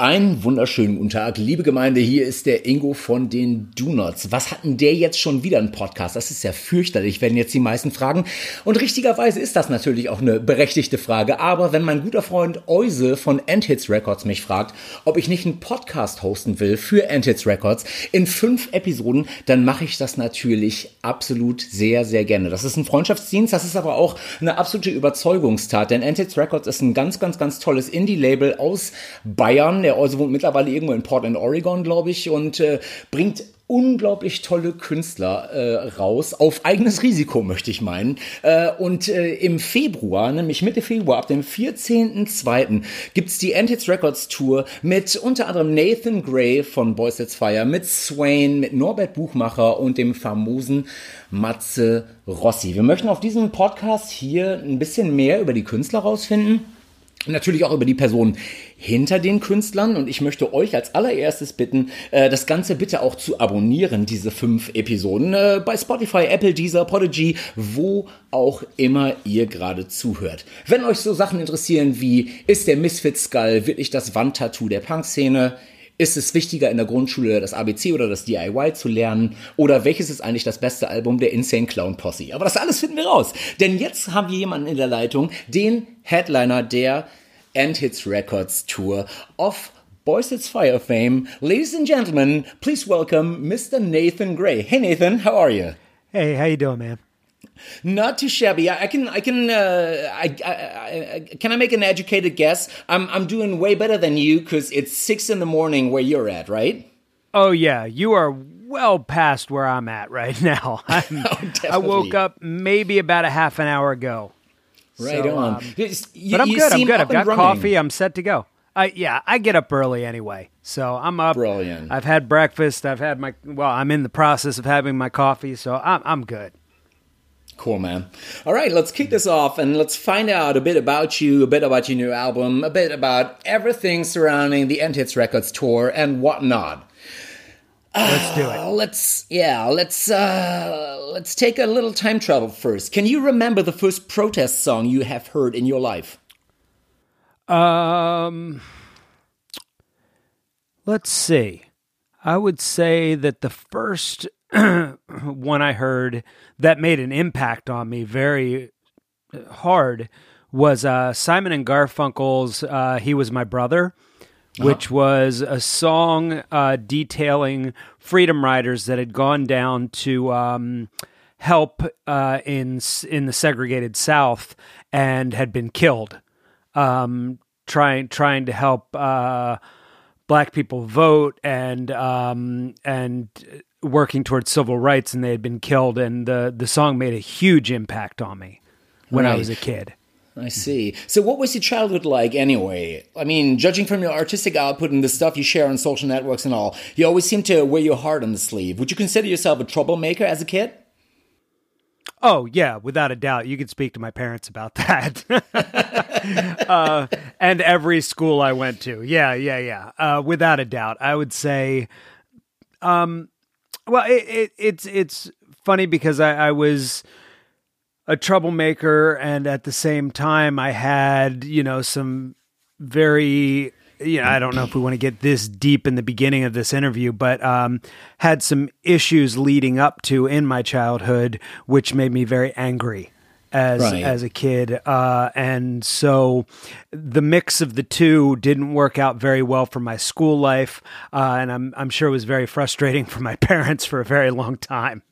Einen wunderschönen guten Tag, liebe Gemeinde. Hier ist der Ingo von den Donuts. Was hat denn der jetzt schon wieder einen Podcast? Das ist ja fürchterlich, werden jetzt die meisten fragen. Und richtigerweise ist das natürlich auch eine berechtigte Frage. Aber wenn mein guter Freund Euse von Endhits Records mich fragt, ob ich nicht einen Podcast hosten will für Endhits Records in fünf Episoden, dann mache ich das natürlich absolut sehr, sehr gerne. Das ist ein Freundschaftsdienst, das ist aber auch eine absolute Überzeugungstat. Denn Endhits Records ist ein ganz, ganz, ganz tolles Indie-Label aus Bayern der also wohnt mittlerweile irgendwo in Portland, Oregon, glaube ich, und äh, bringt unglaublich tolle Künstler äh, raus, auf eigenes Risiko, möchte ich meinen. Äh, und äh, im Februar, nämlich Mitte Februar, ab dem 14.02. gibt's die Antics Records Tour mit unter anderem Nathan Gray von Boys That's Fire, mit Swain, mit Norbert Buchmacher und dem famosen Matze Rossi. Wir möchten auf diesem Podcast hier ein bisschen mehr über die Künstler rausfinden natürlich auch über die Person hinter den Künstlern und ich möchte euch als allererstes bitten, äh, das Ganze bitte auch zu abonnieren, diese fünf Episoden äh, bei Spotify, Apple, Deezer, Podigy, wo auch immer ihr gerade zuhört. Wenn euch so Sachen interessieren wie, ist der Misfit Skull wirklich das Wandtattoo der Punk-Szene? Ist es wichtiger in der Grundschule das ABC oder das DIY zu lernen? Oder welches ist eigentlich das beste Album der Insane Clown Posse? Aber das alles finden wir raus. Denn jetzt haben wir jemanden in der Leitung, den Headliner der End Hits Records Tour of Boys It's Fire fame. Ladies and gentlemen, please welcome Mr. Nathan Gray. Hey Nathan, how are you? Hey, how you doing, man? Not too shabby. I, can, I can, uh, I, I, I, can I make an educated guess? I'm, I'm doing way better than you because it's six in the morning where you're at, right? Oh yeah, you are well past where I'm at right now. oh, I woke up maybe about a half an hour ago. Right so, on. Um, you, but I'm good. I'm good. I've got coffee. I'm set to go. I yeah, I get up early anyway, so I'm up. Brilliant. I've had breakfast. I've had my well. I'm in the process of having my coffee, so I'm I'm good. Cool, man. All right, let's kick this off and let's find out a bit about you, a bit about your new album, a bit about everything surrounding the End Hits Records tour and whatnot. Let's do it. let's yeah, let's uh let's take a little time travel first. Can you remember the first protest song you have heard in your life? Um Let's see. I would say that the first one I heard that made an impact on me very hard was uh, Simon and Garfunkel's uh, "He Was My Brother." uh-huh. which was a song uh, detailing freedom riders that had gone down to um, help uh, in in the segregated South and had been killed, um, trying trying to help uh, black people vote and um, and working towards civil rights, and they had been killed. And the the song made a huge impact on me when right. I was a kid. I see. So, what was your childhood like anyway? I mean, judging from your artistic output and the stuff you share on social networks and all, you always seem to wear your heart on the sleeve. Would you consider yourself a troublemaker as a kid? Oh, yeah, without a doubt. You could speak to my parents about that. uh, and every school I went to. Yeah, yeah, yeah. Uh, without a doubt. I would say, um, well, it, it, it's, it's funny because I, I was a troublemaker and at the same time I had, you know, some very you know, I don't know if we want to get this deep in the beginning of this interview, but um, had some issues leading up to in my childhood, which made me very angry as right. as a kid, uh, and so the mix of the two didn't work out very well for my school life, uh, and I'm I'm sure it was very frustrating for my parents for a very long time.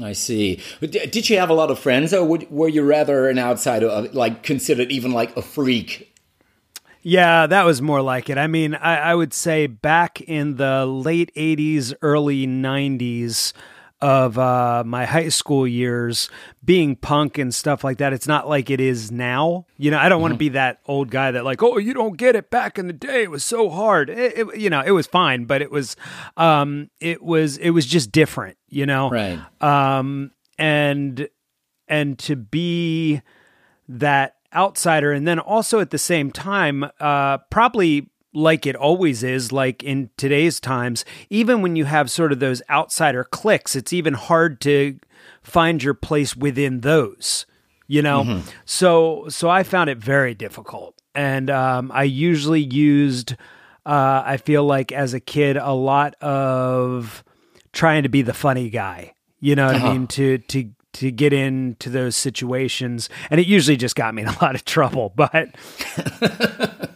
I see. Did you have a lot of friends, or were you rather an outsider, like considered even like a freak? Yeah, that was more like it. I mean, I, I would say back in the late '80s, early '90s, of uh, my high school years being punk and stuff like that. It's not like it is now. You know, I don't mm-hmm. want to be that old guy that like, oh, you don't get it. Back in the day, it was so hard. It, it, you know, it was fine, but it was, um, it was, it was just different. You know, right? Um, and and to be that outsider, and then also at the same time, uh, probably like it always is, like in today's times, even when you have sort of those outsider cliques, it's even hard to find your place within those, you know? Mm-hmm. So, so I found it very difficult. And um, I usually used uh, I feel like as a kid, a lot of trying to be the funny guy. You know what uh-huh. I mean? To to to get into those situations, and it usually just got me in a lot of trouble. But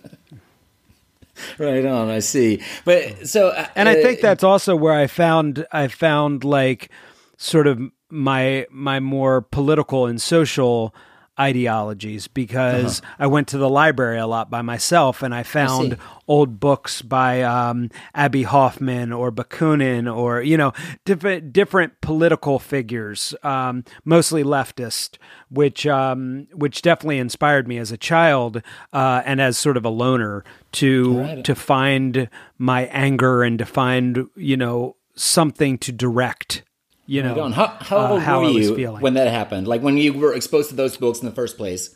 right on, I see. But so, uh, and I think that's also where I found I found like sort of my my more political and social ideologies because uh-huh. I went to the library a lot by myself and I found I old books by um, Abbie Hoffman or Bakunin or you know different different political figures, um, mostly leftist, which um, which definitely inspired me as a child uh, and as sort of a loner to right. to find my anger and to find you know something to direct you know how, how uh, old how were you when that happened? Like when you were exposed to those books in the first place?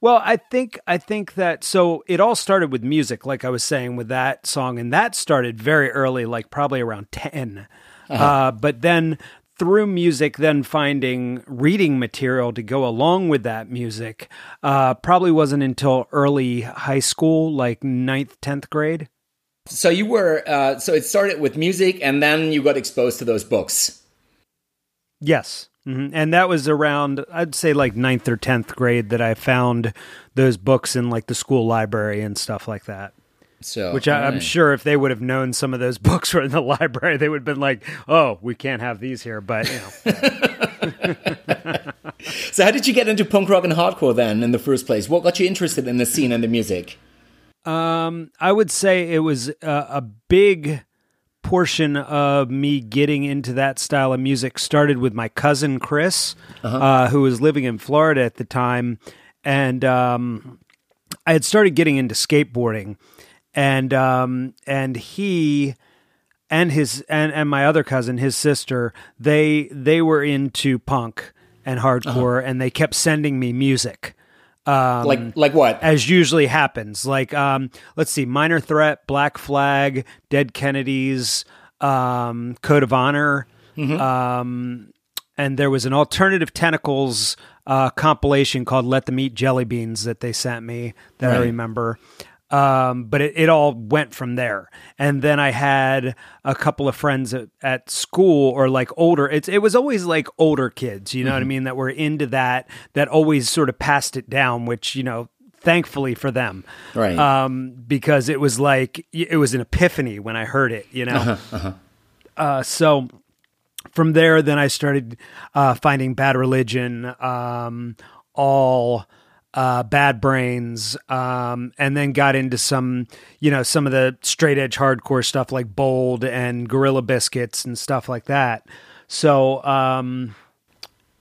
Well i think i think that so it all started with music like i was saying with that song and that started very early like probably around 10 uh-huh. uh, but then through music then finding reading material to go along with that music uh, probably wasn't until early high school like ninth 10th grade so you were uh, so it started with music, and then you got exposed to those books. Yes, mm-hmm. and that was around I'd say like ninth or tenth grade that I found those books in like the school library and stuff like that. So, which I, am sure if they would have known some of those books were in the library, they would have been like, "Oh, we can't have these here." But you know. so, how did you get into punk rock and hardcore then in the first place? What got you interested in the scene and the music? Um, I would say it was a, a big portion of me getting into that style of music started with my cousin Chris, uh-huh. uh, who was living in Florida at the time, and um, I had started getting into skateboarding, and um, and he and his and, and my other cousin, his sister, they they were into punk and hardcore, uh-huh. and they kept sending me music. Um, like like what? As usually happens. Like um, let's see, Minor Threat, Black Flag, Dead Kennedys, um, Code of Honor, mm-hmm. um, and there was an alternative tentacles uh, compilation called "Let Them Eat Jelly Beans" that they sent me that right. I remember. Um, but it, it all went from there. And then I had a couple of friends at, at school or like older. It's it was always like older kids, you know mm-hmm. what I mm-hmm. mean, that were into that that always sort of passed it down, which you know thankfully for them right um, because it was like it was an epiphany when i heard it you know uh-huh, uh-huh. Uh, so from there then i started uh, finding bad religion um, all uh, Bad Brains, um, and then got into some, you know, some of the straight edge hardcore stuff like Bold and Gorilla Biscuits and stuff like that. So, um,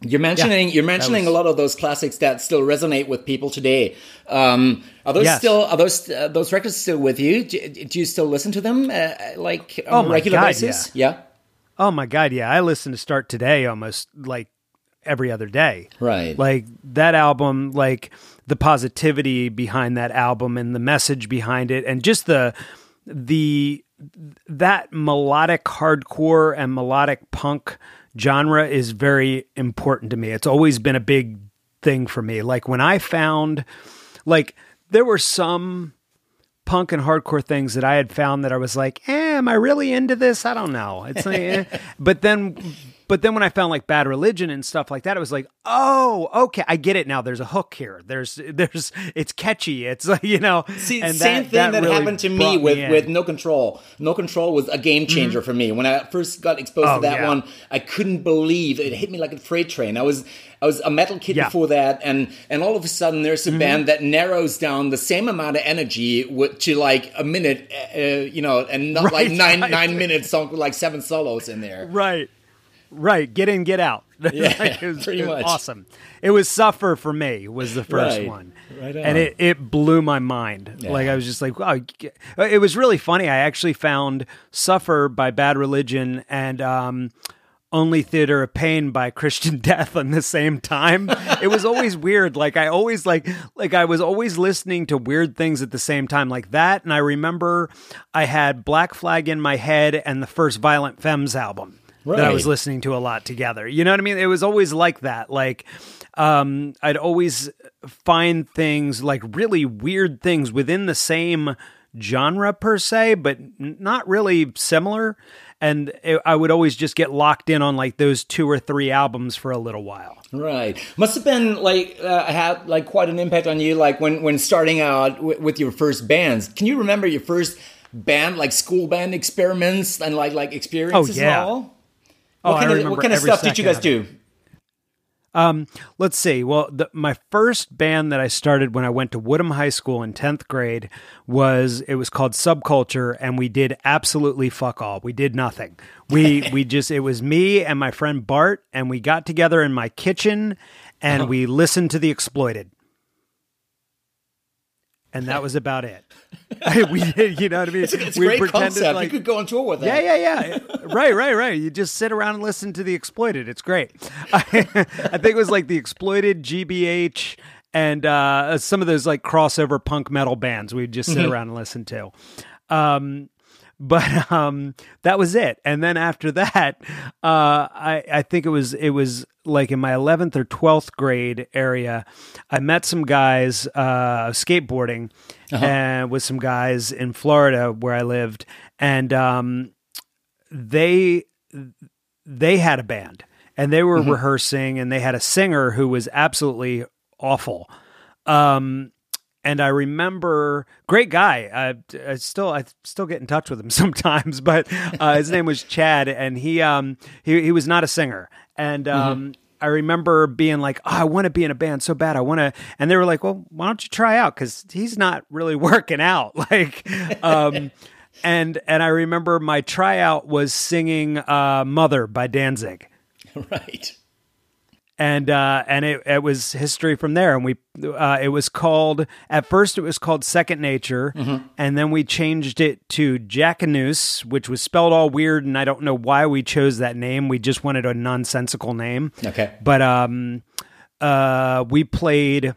you're mentioning yeah, you're mentioning was, a lot of those classics that still resonate with people today. Um, are those yes. still are those uh, those records still with you? Do, do you still listen to them uh, like on oh a regular God, basis? Yeah. yeah. Oh my god, yeah! I listen to Start Today almost like every other day. Right. Like that album, like the positivity behind that album and the message behind it and just the the that melodic hardcore and melodic punk genre is very important to me. It's always been a big thing for me. Like when I found like there were some punk and hardcore things that I had found that I was like, eh, am I really into this? I don't know. It's like, eh. but then but then when I found like Bad Religion and stuff like that, it was like, oh, okay, I get it now. There's a hook here. There's, there's, it's catchy. It's like you know. See, same that, thing that, that really happened to me with me with No Control. No Control was a game mm-hmm. changer mm-hmm. for me. When I first got exposed oh, to that yeah. one, I couldn't believe it hit me like a freight train. I was I was a metal kid yeah. before that, and and all of a sudden there's a mm-hmm. band that narrows down the same amount of energy to like a minute, uh, you know, and not right, like nine nine minutes song with like seven solos in there. Right. Right, get in, get out. Yeah, like it was, pretty much awesome. It was "Suffer" for me was the first right. one, right and it, it blew my mind. Yeah. Like I was just like, wow. It was really funny. I actually found "Suffer" by Bad Religion and um, "Only Theater of Pain" by Christian Death on the same time. it was always weird. Like I always like like I was always listening to weird things at the same time, like that. And I remember I had Black Flag in my head and the first Violent Femmes album right. that I was listening to a lot together. You know what I mean? It was always like that. Like, um, I'd always find things like really weird things within the same genre per se, but not really similar. And it, I would always just get locked in on like those two or three albums for a little while. Right. Must have been like uh, had like quite an impact on you, like when when starting out w- with your first bands. Can you remember your first band, like school band experiments and like like experiences? Oh yeah. And all? Oh, What I kind of remember what kind of stuff did you guys do? Um, let's see. Well, the, my first band that I started when I went to Woodham High School in tenth grade was it was called Subculture, and we did absolutely fuck all. We did nothing. We we just it was me and my friend Bart, and we got together in my kitchen, and we listened to the Exploited, and that was about it. we did, you know what I mean? It's a we great concept. you could go on tour with that. yeah, yeah, yeah. right, right, right. You just sit around and listen to the exploited. It's great. I, think it was like the exploited GBH and uh, some of those like crossover punk metal bands we'd just sit around and listen to. Um, but um, that was it. And then after that, uh, I, I think it was it was like in my eleventh or twelfth grade area. I met some guys uh, skateboarding and with some guys in Florida where I lived, and um, they they had a band and they were rehearsing and they had a singer who was absolutely awful. Um, and I remember great guy. I, I still I still get in touch with him sometimes, but uh, his name was Chad, and he um he he was not a singer, and um. I remember being like, oh, I want to be in a band so bad. I want to. And they were like, well, why don't you try out? Because he's not really working out. Like, um, and and I remember my tryout was singing uh, "Mother" by Danzig Right. And uh, and it, it was history from there. And we uh, it was called at first it was called Second Nature, and then we changed it to Jackanous, which was spelled all weird, and I don't know why we chose that name. We just wanted a nonsensical name. Okay. but um, uh, we played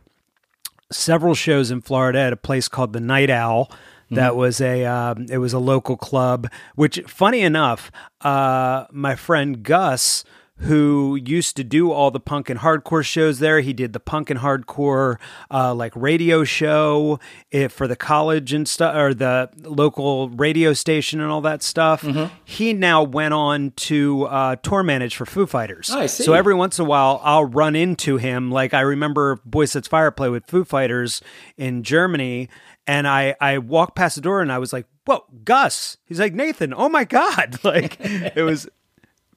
several shows in Florida at a place called the Night Owl. That was a um, it was a local club. Which, funny enough, uh, my friend Gus, who used to do all the punk and hardcore shows there, he did the punk and hardcore uh, like radio show eh, for the college and stuff, or the local radio station and all that stuff. He now went on to uh, tour manage for Foo Fighters. Oh, I see. So every once in a while I'll run into him. Like I remember Boy Sets Fire play with Foo Fighters in Germany, and I I walked past the door and I was like, "Whoa, Gus!" He's like, "Nathan, oh my god!" Like it was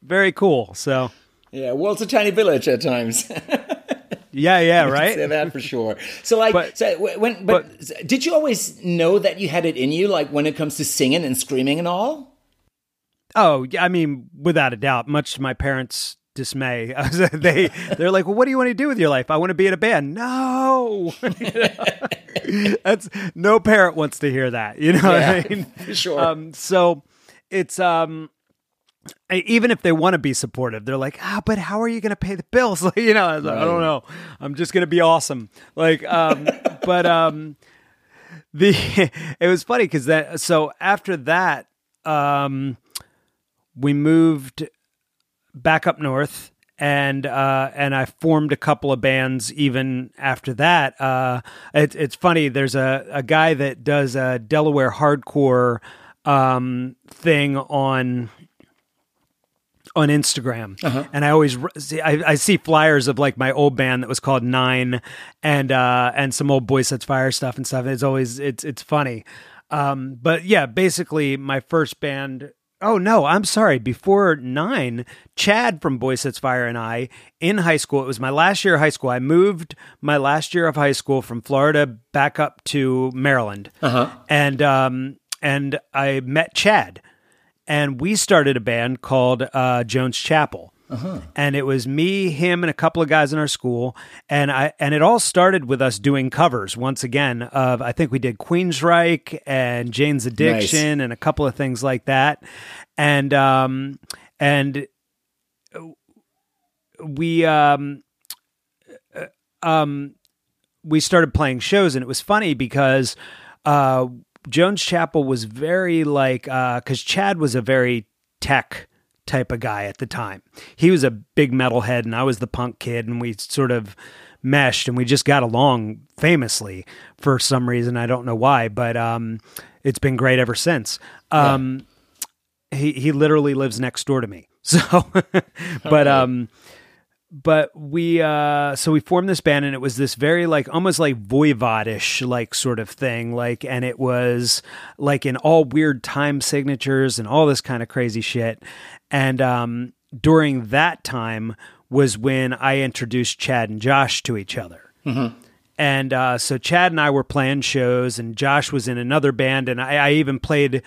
very cool. So Yeah. well, it's a tiny village at times. yeah, yeah, Say right. that for sure. So, like, But- so when, but, did you always know that you had it in you, like when it comes to singing and screaming and all? Oh, yeah, I mean, without a doubt, much to my parents' dismay, they they're like, "Well, what do you want to do with your life?" I want to be in a band. No, that's no parent wants to hear that. You know what I mean? sure. Um, so it's um, even if they want to be supportive, they're like, ah, but how are you going to pay the bills? Like, you know, I, like, I don't know. I'm just going to be awesome. Like, um, but um, the it was funny because that so after that, um, we moved back up north and uh, and I formed a couple of bands even after that. Uh, it, it's funny. There's a, a guy that does a Delaware hardcore um, thing on on Instagram, and I always see I, I see flyers of like my old band that was called Nine, and uh, and some old Boy Sets Fire stuff and stuff. It's always it's it's funny, um, but yeah, basically my first band. Oh no, I'm sorry. Before nine, Chad from Boy Sets Fire and I in high school. It was my last year of high school. I moved my last year of high school from Florida back up to Maryland, uh-huh. and um, and I met Chad and we started a band called uh, Jones Chapel. And it was me, him, and a couple of guys in our school, and I and it all started with us doing covers once again of I think we did Queensryche and Jane's Addiction and a couple of things like that, and um and we um uh, um we started playing shows. And it was funny because uh Jones Chapel was very like uh cuz Chad was a very tech type of guy at the time. He was a big metalhead and I was the punk kid and we sort of meshed and we just got along famously for some reason I don't know why but um it's been great ever since. Um, yeah. he he literally lives next door to me. So, but um, but we uh so we formed this band and it was this very like almost like voivodish like sort of thing like and it was like in all weird time signatures and all this kind of crazy shit and um during that time was when I introduced Chad and Josh to each other. Mm-hmm. And uh, so Chad and I were playing shows, and Josh was in another band, and I, I even played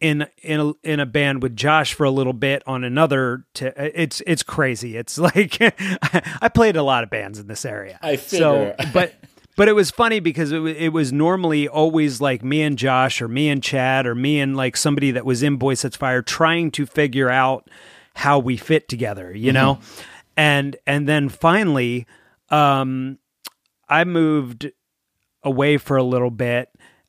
in in a, in a band with Josh for a little bit on another. T- it's it's crazy. It's like I played a lot of bands in this area. I figure. So, but but it was funny because it, it was normally always like me and Josh or me and Chad or me and like somebody that was in Boy Sets Fire trying to figure out how we fit together, you know? Mm-hmm. And and then finally um I moved away for a little bit.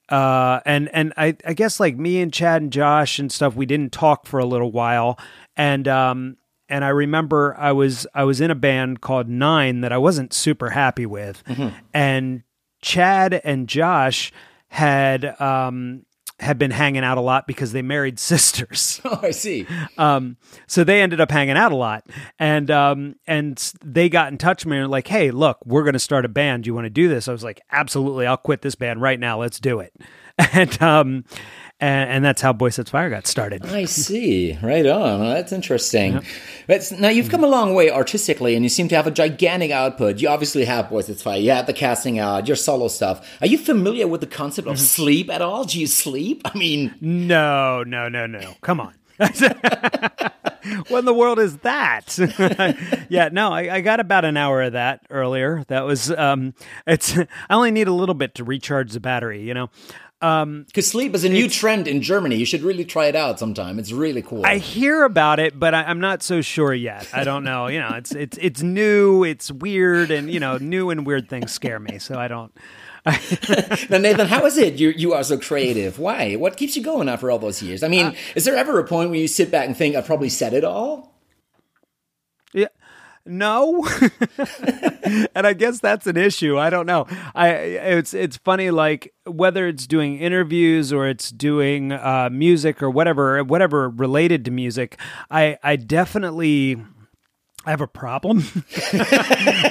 Uh and and I I guess like me and Chad and Josh and stuff we didn't talk for a little while and um and I remember I was I was in a band called Nine that I wasn't super happy with, mm-hmm. and Chad and Josh had um, had been hanging out a lot because they married sisters. Oh, I see. Um, so they ended up hanging out a lot, and um, and they got in touch with me and like, "Hey, look, we're going to start a band. Do you want to do this?" I was like, "Absolutely, I'll quit this band right now. Let's do it." And um, and, and, that's how Boy Sets Fire got started. I see. Right on. Well, that's interesting. Yep. now you've come a long way artistically, and you seem to have a gigantic output. You obviously have Boy Sets Fire. You have the casting out, your solo stuff. Are you familiar with the concept of mm-hmm. sleep at all? Do you sleep? I mean, no, no, no, no. Come on. what in the world is that? yeah, no, I, I, got about an hour of that earlier. That was um, it's. I only need a little bit to recharge the battery. You know, um, because sleep is a new trend in Germany. You should really try it out sometime. It's really cool. I hear about it, but I, am not so sure yet. I don't know. You know, it's it's it's new, it's weird, and you know, new and weird things scare me. So I don't. now, Nathan, how is it you you are so creative? Why? What keeps you going after all those years? I mean, uh, is there ever a point where you sit back and think, I've probably said it all"? No? And i guess that's an issue. I don't know. I it's it's funny like whether it's doing interviews or it's doing uh, music or whatever whatever related to music i i definitely I have a problem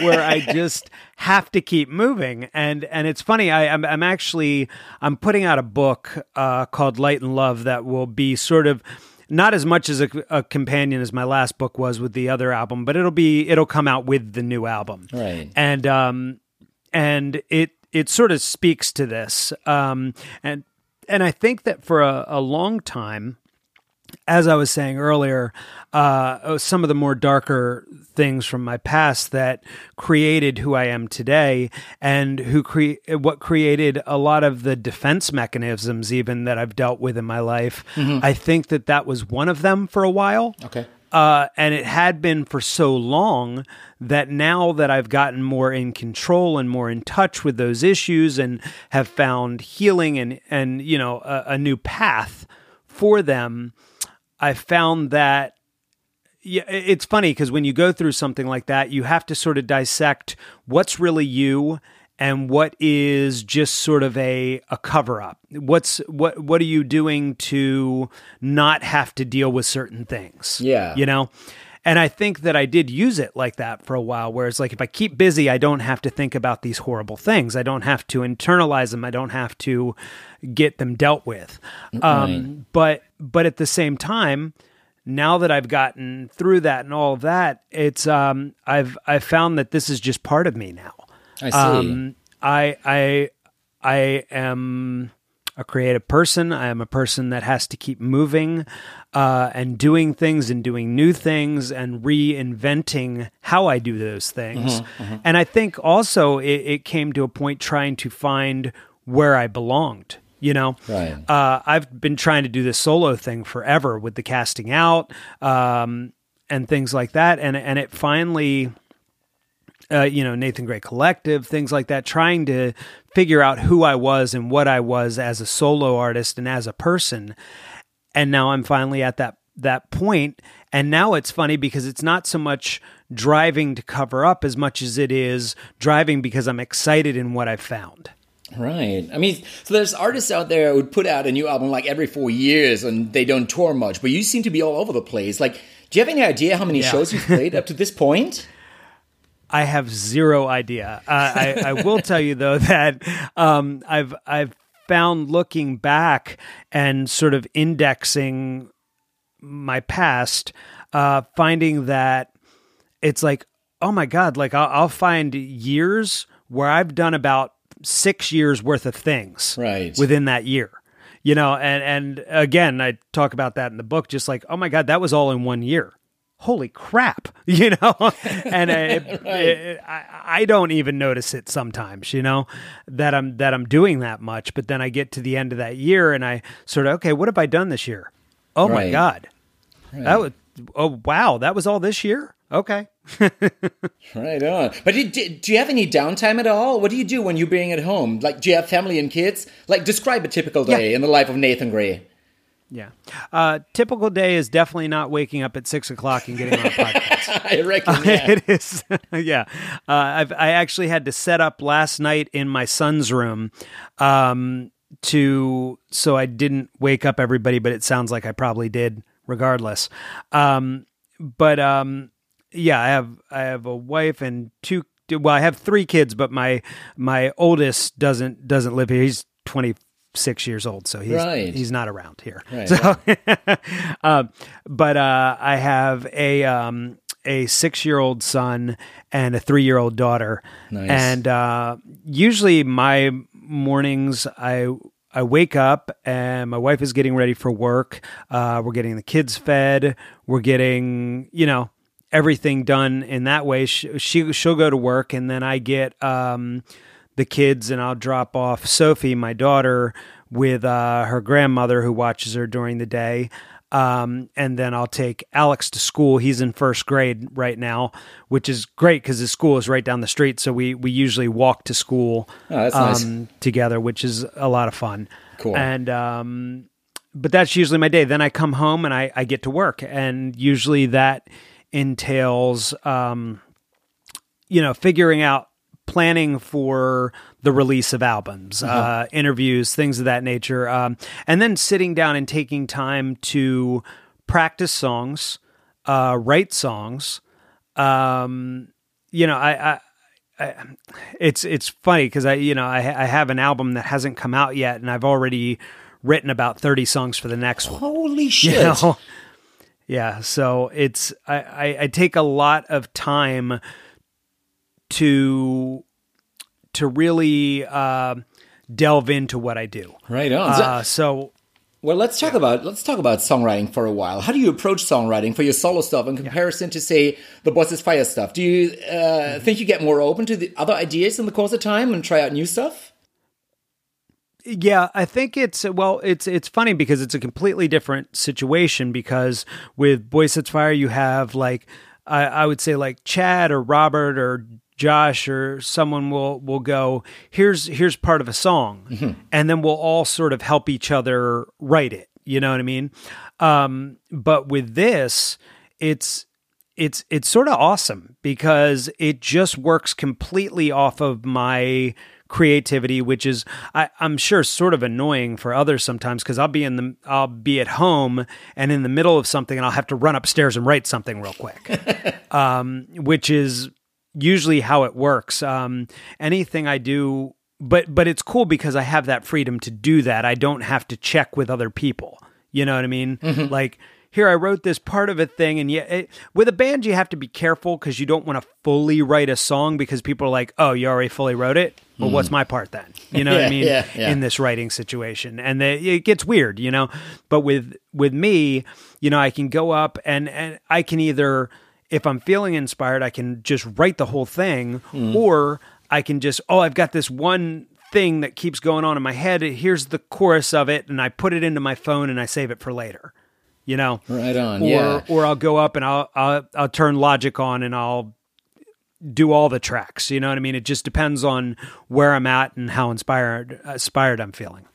where I just have to keep moving, and and it's funny. I, am I'm, I'm actually I'm putting out a book uh, called Light and Love that will be sort of not as much as a, a, companion as my last book was with the other album, but it'll be it'll come out with the new album, right? And um, and it it sort of speaks to this, um, and and I think that for a, a long time, as I was saying earlier, uh, some of the more darker things from my past that created who I am today, and who cre- what created a lot of the defense mechanisms, even that I've dealt with in my life. Mm-hmm. I think that that was one of them for a while. Okay. Uh, and it had been for so long that now that I've gotten more in control and more in touch with those issues and have found healing and and you know a, a new path for them, I found that yeah, it's funny because when you go through something like that, you have to sort of dissect what's really you and what is just sort of a a cover up. What's what what are you doing to not have to deal with certain things? Yeah. You know? And I think that I did use it like that for a while, where it's like if I keep busy, I don't have to think about these horrible things. I don't have to internalize them. I don't have to get them dealt with. Um, but but at the same time, now that I've gotten through that and all of that, it's um, I've I've found that this is just part of me now. I see. Um, I I I am a creative person. I am a person that has to keep moving uh, and doing things and doing new things and reinventing how I do those things. Mm-hmm, mm-hmm. And I think also it, it, came to a point trying to find where I belonged. You know, right. uh, I've been trying to do this solo thing forever with the casting out um, and things like that, and and it finally uh, you know, Nathan Gray Collective, things like that, trying to figure out who I was and what I was as a solo artist and as a person. And now I'm finally at that that point. and now it's funny because it's not so much driving to cover up as much as it is driving because I'm excited in what I've found. Right. I mean, so there's artists out there who put out a new album like every four years and they don't tour much, but you seem to be all over the place. Like, do you have any idea how many yeah. shows you've played up to this point? I have zero idea. Uh, I, I, will tell you though that um, I've I've found looking back and sort of indexing my past, uh, finding that it's like, oh my god, like I'll, I'll find years where I've done about six years worth of things right within that year you know and and again i talk about that in the book just like oh my god that was all in one year holy crap you know and uh, it, right. it, I, I don't even notice it sometimes you know that i'm that i'm doing that much but then i get to the end of that year and i sort of okay what have i done this year oh right. my god right. that was oh wow that was all this year okay right on. But do, do, you have any downtime at all? What do you do when you're being at home? Like, do you have family and kids? Like, describe a typical day yeah. in the life of Nathan Gray. Yeah. Uh, typical day is definitely not waking up at six o'clock and getting on a podcast. I reckon. Yeah. it is. yeah. Uh, I've, I actually had to set up last night in my son's room um, to so I didn't wake up everybody, but it sounds like I probably did regardless. Um, but um, yeah, I have I have a wife and two. Well, I have three kids, but my my oldest doesn't doesn't live here. He's twenty six years old, so he's right. he's not around here. Right, so, um, but uh, I have a um, a six year old son and a three year old daughter, nice. and uh, usually my mornings I I wake up and my wife is getting ready for work. Uh, we're getting the kids fed. We're getting, you know, everything done in that way. She, she she'll go to work, and then I get um, the kids, and I'll drop off Sophie, my daughter, with uh, her grandmother who watches her during the day. Um, and then I'll take Alex to school. He's in first grade right now, which is great because his school is right down the street. So we we usually walk to school oh, um, nice. together, which is a lot of fun. Cool. And um, but that's usually my day. Then I come home and I I get to work, and usually that entails, um, you know, figuring out planning for the release of albums, uh-huh. uh, interviews, things of that nature, um, and then sitting down and taking time to practice songs, uh, write songs. Um, you know, I, I I, it's it's funny because I you know I, I have an album that hasn't come out yet, and I've already written about thirty songs for the next one. Holy shit! You know? Yeah, so it's I, I, I take a lot of time to to really uh, delve into what I do. Right on. Uh, so, well, let's talk yeah. about let's talk about songwriting for a while. How do you approach songwriting for your solo stuff in comparison yeah. to say the Boy Sets Fire stuff? Do you uh, mm-hmm. think you get more open to the other ideas in the course of time and try out new stuff? Yeah, I think it's well, it's it's funny because it's a completely different situation because with Boy Sets Fire you have like I, I would say like Chad or Robert or Josh or someone will will go here's here's part of a song. Mm-hmm. and then we'll all sort of help each other write it. You know what I mean? Um, but with this it's it's it's sort of awesome because it just works completely off of my creativity, which is I, am sure sort of annoying for others sometimes because I'll be in the I'll be at home and in the middle of something and I'll have to run upstairs and write something real quick, um, which is usually how it works. Um, anything I do, but but it's cool because I have that freedom to do that. I don't have to check with other people. You know what I mean? Mm-hmm. Like here I wrote this part of a thing, and yet it, with a band you have to be careful because you don't want to fully write a song because people are like, "Oh, you already fully wrote it." Well, mm. what's my part then? You know yeah, what I mean? Yeah, yeah. In this writing situation, and the, it gets weird, you know. But with with me, you know, I can go up and and I can either, if I'm feeling inspired, I can just write the whole thing, mm. or I can just, oh, I've got this one thing that keeps going on in my head. Here's the chorus of it, and I put it into my phone and I save it for later you know right on or yeah. or I'll go up and I'll, I'll I'll turn logic on and I'll do all the tracks you know what I mean it just depends on where I'm at and how inspired inspired I'm feeling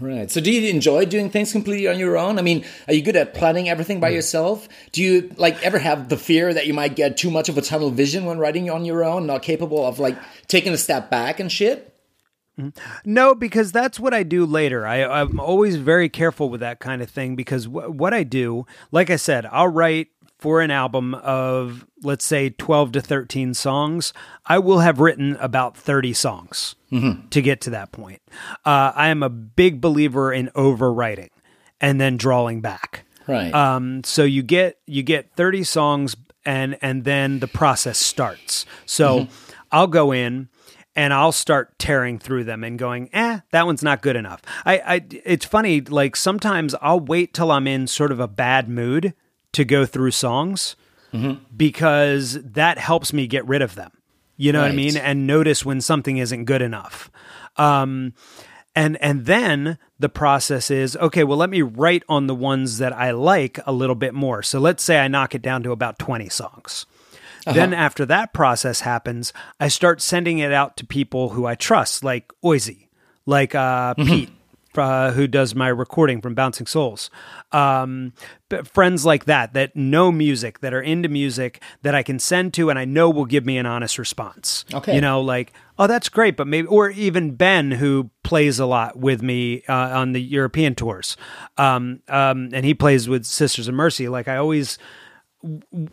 Right. So do you enjoy doing things completely on your own? I mean, are you good at planning everything by yourself? Do you like ever have the fear that you might get too much of a tunnel vision when writing on your own, not capable of like taking a step back and shit? Mm-hmm. No, because that's what I do later. I, I'm always very careful with that kind of thing because w- what I do, like I said, I'll write for an album of, let's say, 12 to 13 songs. I will have written about 30 songs to get to that point. Uh, I am a big believer in overwriting and then drawing back. Right. Um, so you get you get 30 songs and and then the process starts. So I'll go in and I'll start tearing through them and going, eh, that one's not good enough. I, I it's funny, like sometimes I'll wait till I'm in sort of a bad mood to go through songs because that helps me get rid of them. You know what I mean? And notice when something isn't good enough. Um, and and then the process is okay. Well, let me write on the ones that I like a little bit more. So let's say I knock it down to about twenty songs. Then after that process happens, I start sending it out to people who I trust, like Oisy, like uh, Pete, uh, who does my recording from Bouncing Souls. Um, friends like that that know music, that are into music, that I can send to, and I know will give me an honest response. Okay. you know, like oh, that's great, but maybe, or even Ben, who plays a lot with me uh, on the European tours, um, um, and he plays with Sisters of Mercy. Like I always.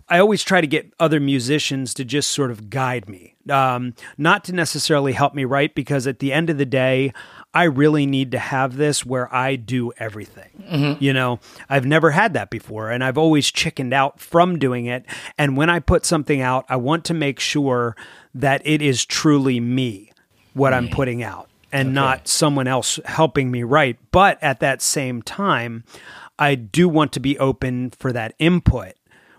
I always try to get other musicians to just sort of guide me, um, not to necessarily help me write, because at the end of the day, I really need to have this where I do everything. Mm-hmm. You know, I've never had that before, and I've always chickened out from doing it. And when I put something out, I want to make sure that it is truly me, what I'm putting out, and not someone else helping me write. But at that same time, I do want to be open for that input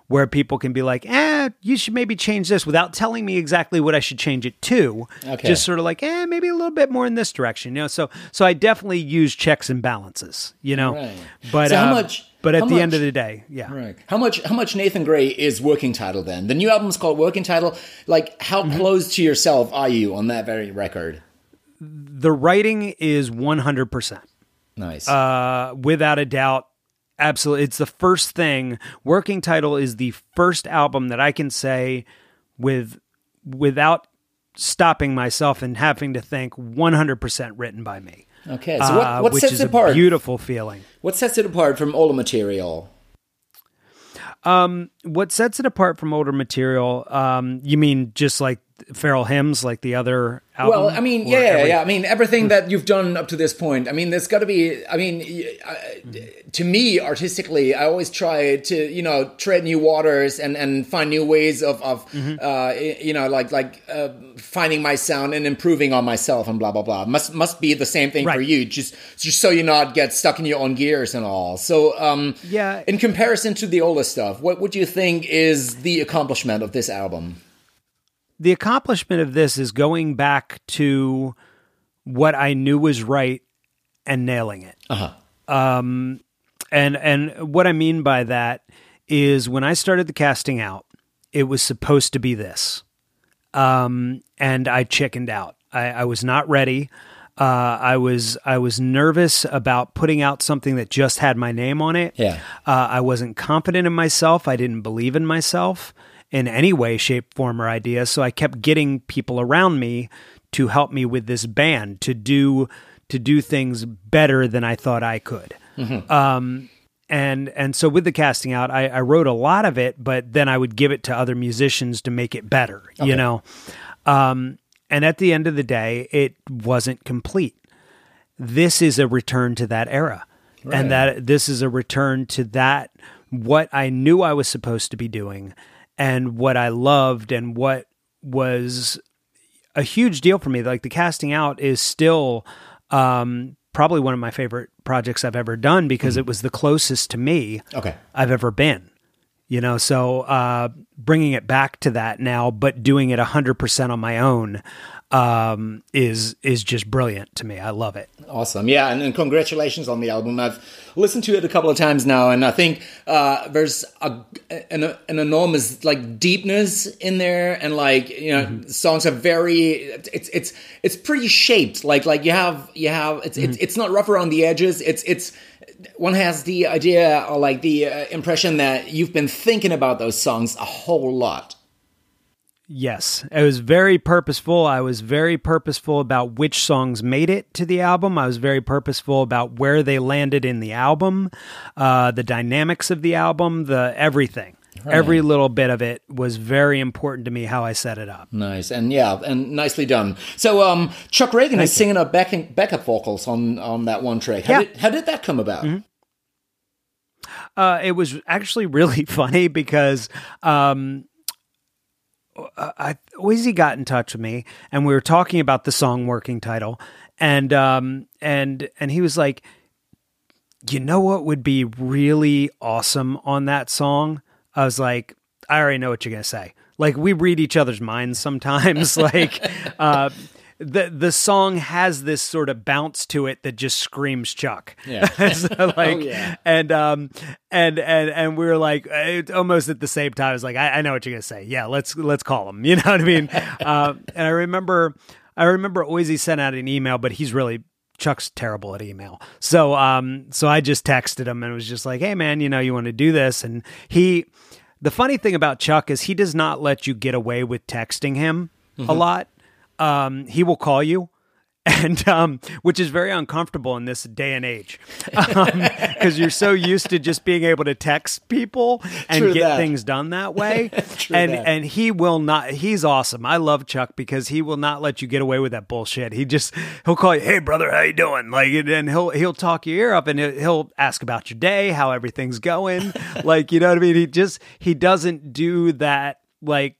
where people can be like, eh, you should maybe change this without telling me exactly what I should change it to. Okay. Just sort of like, eh, maybe a little bit more in this direction, you know. So, so I definitely use checks and balances, you know. Right. But So how uh, much- But at how the end of the day, yeah. Right. How much? How much Nathan Gray is working title then? The new album's called Working Title. Like, how Mm-hmm. close to yourself are you on that very record? The writing is one hundred percent. Nice. uh, without a doubt. Absolutely. It's the first thing. Working Title is the first album that I can say with without stopping myself and having to think 100% written by me. okay. So what, Uh, what which sets it apart? a beautiful feeling. what sets it apart from older material? Um, What sets it apart from older material? Um, you mean just like Feral Hymns, like the other album? Well, I mean, yeah, yeah, every- yeah. I mean, everything that you've done up to this point. I mean, there's got to be. I mean, I- to me, artistically, I always try to, you know, tread new waters and and find new ways of of, uh, you know, like like uh, finding my sound and improving on myself and blah blah blah. Must must be the same thing for you, just just so you not get stuck in your own gears and all. So, um, Yeah. In comparison to the older stuff, what would you think is the accomplishment of this album? The accomplishment of this is going back to what I knew was right and nailing it. Uh-huh. Um, and and what I mean by that is when I started the casting out, it was supposed to be this, um, and I chickened out. I, I was not ready. Uh, I was I was nervous about putting out something that just had my name on it. Yeah. Uh, I wasn't confident in myself. I didn't believe in myself in any way, shape, form, or idea. So I kept getting people around me to help me with this band to do to do things better than I thought I could. Um, and and so with the casting out, I, I wrote a lot of it, but then I would give it to other musicians to make it better. You know. Um, and at the end of the day, it wasn't complete this is a return to that era Right. and that this is a return to that what i knew i was supposed to be doing and what i loved and what was a huge deal for me. Like the casting out is still um, probably one of my favorite projects i've ever done because it was the closest to me Okay. i've ever been you know? So uh, bringing it back to that now but doing it 100% on my own um, is is just brilliant to me i love it Awesome. Yeah, and, and congratulations on the album. I've listened to it a couple of times now, and I think uh, there's a, an, an enormous like deepness in there, and like you know, songs are very it's it's it's pretty shaped. Like like you have you have it's it's, it's not rough around the edges. It's it's one has the idea or like the uh, impression that you've been thinking about those songs a whole lot. Yes, it was very purposeful. I was very purposeful about which songs made it to the album. I was very purposeful about where they landed in the album, uh, the dynamics of the album, the everything. Right. Every little bit of it was very important to me how I set it up. Nice and yeah, and nicely done. So, um, Chuck Ragan Thank is you. singing a backing, backup vocals on on that one track. How, yeah. did, how did that come about? Mm-hmm. Uh, it was actually really funny because um, I Oise got in touch with me and we were talking about the song working title and um and and he was like you know what would be really awesome on that song? I was like I already know what you're to say. Like we read each other's minds sometimes like uh the the song has this sort of bounce to it that just screams Chuck. Yeah. so like, oh, yeah. and um, and and and we were like, almost at the same time, I was like, I, I, know what you're gonna say. Yeah, let's let's call him. You know what I mean? uh, and I remember, I remember Oise sent out an email, but he's really Chuck's terrible at email. So um, so I just texted him and was just like, hey man, you know, you want to do this? And he, the funny thing about Chuck is he does not let you get away with texting him mm-hmm. a lot um, he will call you and um, which is very uncomfortable in this day and age. Because um, you're so used to just being able to text people and True get that. things done that way. And that. and he will not he's awesome. I love chuck because he will not let you get away with that bullshit. He just he'll call you hey brother how you doing? Like and he'll he'll talk your ear up and he'll ask about your day how everything's going. Like you know what i mean? He just he doesn't do that like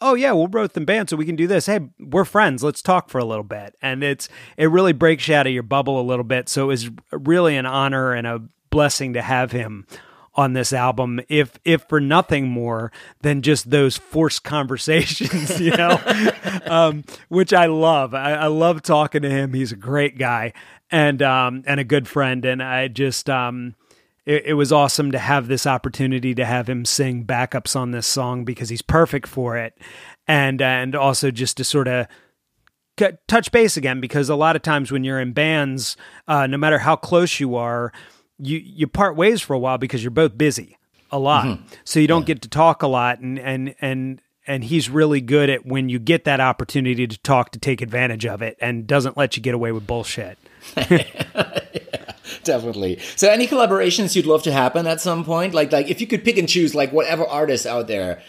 oh yeah, we'll both in band, so we can do this. Hey, we're friends. Let's talk for a little bit. And it's it really breaks you out of your bubble a little bit. So it was really an honor and a blessing to have him on this album if if for nothing more than just those forced conversations you know um, which i love I, I, love talking to him he's a great guy and um, and a good friend and i just um, it, it, was awesome to have this opportunity to have him sing backups on this song because he's perfect for it, and and also just to sort of touch base again because a lot of times when you're in bands, uh, no matter how close you are, you you part ways for a while because you're both busy a lot, mm-hmm. so you don't yeah. get to talk a lot, and and and and he's really good at when you get that opportunity to talk to take advantage of it and doesn't let you get away with bullshit. definitely. So, any collaborations you'd love to happen at some point? Like, like if you could pick and choose, like whatever artists out there,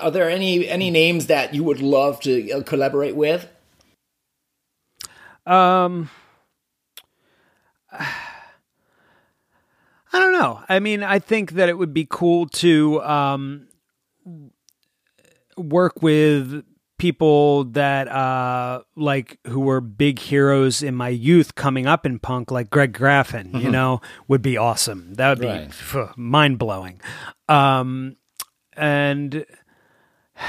are there any any names that you would love to uh, collaborate with? Um, I don't know. I mean, I think that it would be cool to um work with people that uh like who were big heroes in my youth coming up in punk like Greg Graffin, mm-hmm. you know, would be awesome. That would be right. mind-blowing. Um and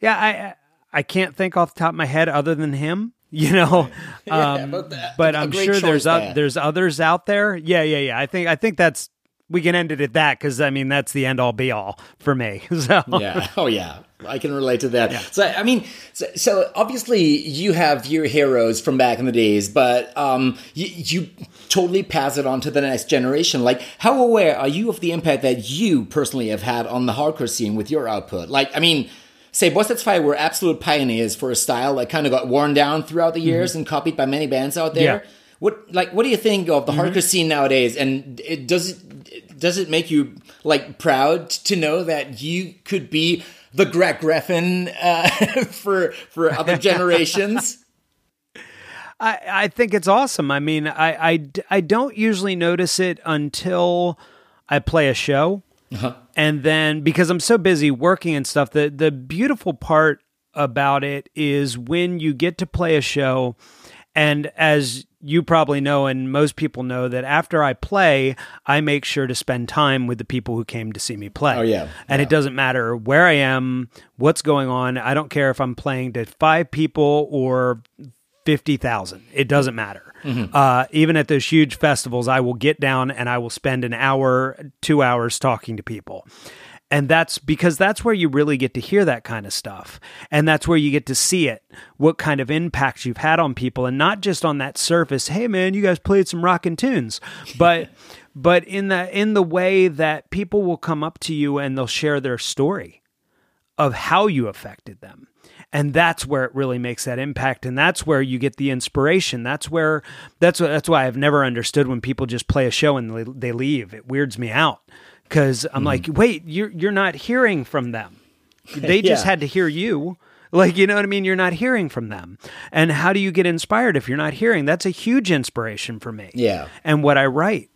yeah, I I can't think off the top of my head other than him, you know. yeah, um, but, but I'm sure there's o- there's others out there. Yeah, yeah, yeah. I think I think that's we can end it at that because I mean that's the end all be all for me. So yeah, oh yeah, I can relate to that. Yeah. So I mean, so, so, obviously you have your heroes from back in the days, but um, you, you totally pass it on to the next generation. Like, how aware are you of the impact that you personally have had on the hardcore scene with your output? Like, I mean. Say, Boy Sets Fire were absolute pioneers for a style that kind of got worn down throughout the years mm-hmm. and copied by many bands out there. Yeah. What like what do you think of the mm-hmm. hardcore scene nowadays? And it, does it does it make you like proud to know that you could be the Greg Graffin uh, for for other generations? I, I think it's awesome. I mean, I, I, I don't usually notice it until I play a show. Uh-huh. And then because I'm so busy working and stuff, the, the beautiful part about it is when you get to play a show and as you probably know, and most people know, that after I play, I make sure to spend time with the people who came to see me play. Oh, yeah. And yeah. it doesn't matter where I am, what's going on. I don't care if I'm playing to five people or 50,000. It doesn't matter. Mm-hmm. Uh, even at those huge festivals, I will get down and I will spend an hour, two hours talking to people. And that's because that's where you really get to hear that kind of stuff. And that's where you get to see it, what kind of impact you've had on people and not just on that surface, hey man, you guys played some rockin' tunes, but but in the in the way that people will come up to you and they'll share their story of how you affected them. And that's where it really makes that impact. And that's where you get the inspiration. That's where, that's, that's why I've never understood when people just play a show and they, they leave. It weirds me out because I'm mm-hmm. like, wait, you're, you're not hearing from them. They just yeah. had to hear you. Like, you know what I mean? You're not hearing from them. And how do you get inspired if you're not hearing? That's a huge inspiration for me. Yeah. And what I write.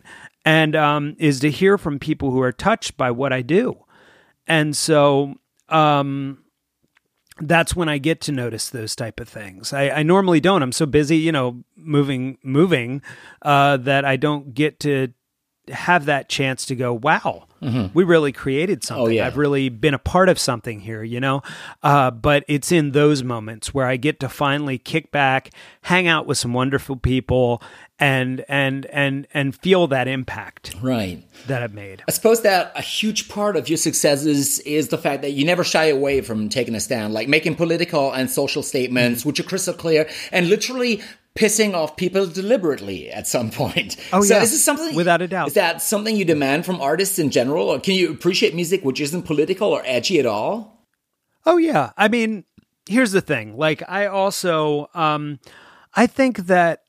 And um, is to hear from people who are touched by what I do. And so um, that's when I get to notice those type of things. I, I normally don't. I'm so busy, you know, moving, moving, uh, that I don't get to have that chance to go, wow, mm-hmm. we really created oh, something. Oh, yeah. I've really been a part of something here, you know? Uh, but it's in those moments where I get to finally kick back, hang out with some wonderful people and and and and feel that impact right that I've made. I suppose that a huge part of your successes is the fact that you never shy away from taking a stand, like making political and social statements, mm-hmm. which are crystal clear and literally pissing off people deliberately at some point. Oh so yeah, is this something without a doubt? Is that something you demand from artists in general, or can you appreciate music which isn't political or edgy at all? Oh yeah, I mean, here's the thing. Like, I also, um, I think that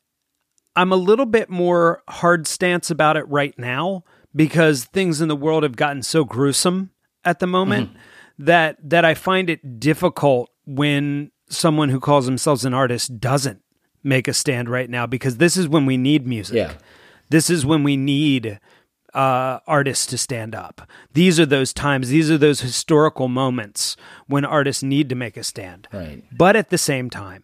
I'm a little bit more hard stance about it right now because things in the world have gotten so gruesome at the moment mm-hmm. that that I find it difficult when someone who calls themselves an artist doesn't make a stand right now because this is when we need music. Yeah. This is when we need uh, artists to stand up. These are those times, these are those historical moments when artists need to make a stand. Right. But at the same time,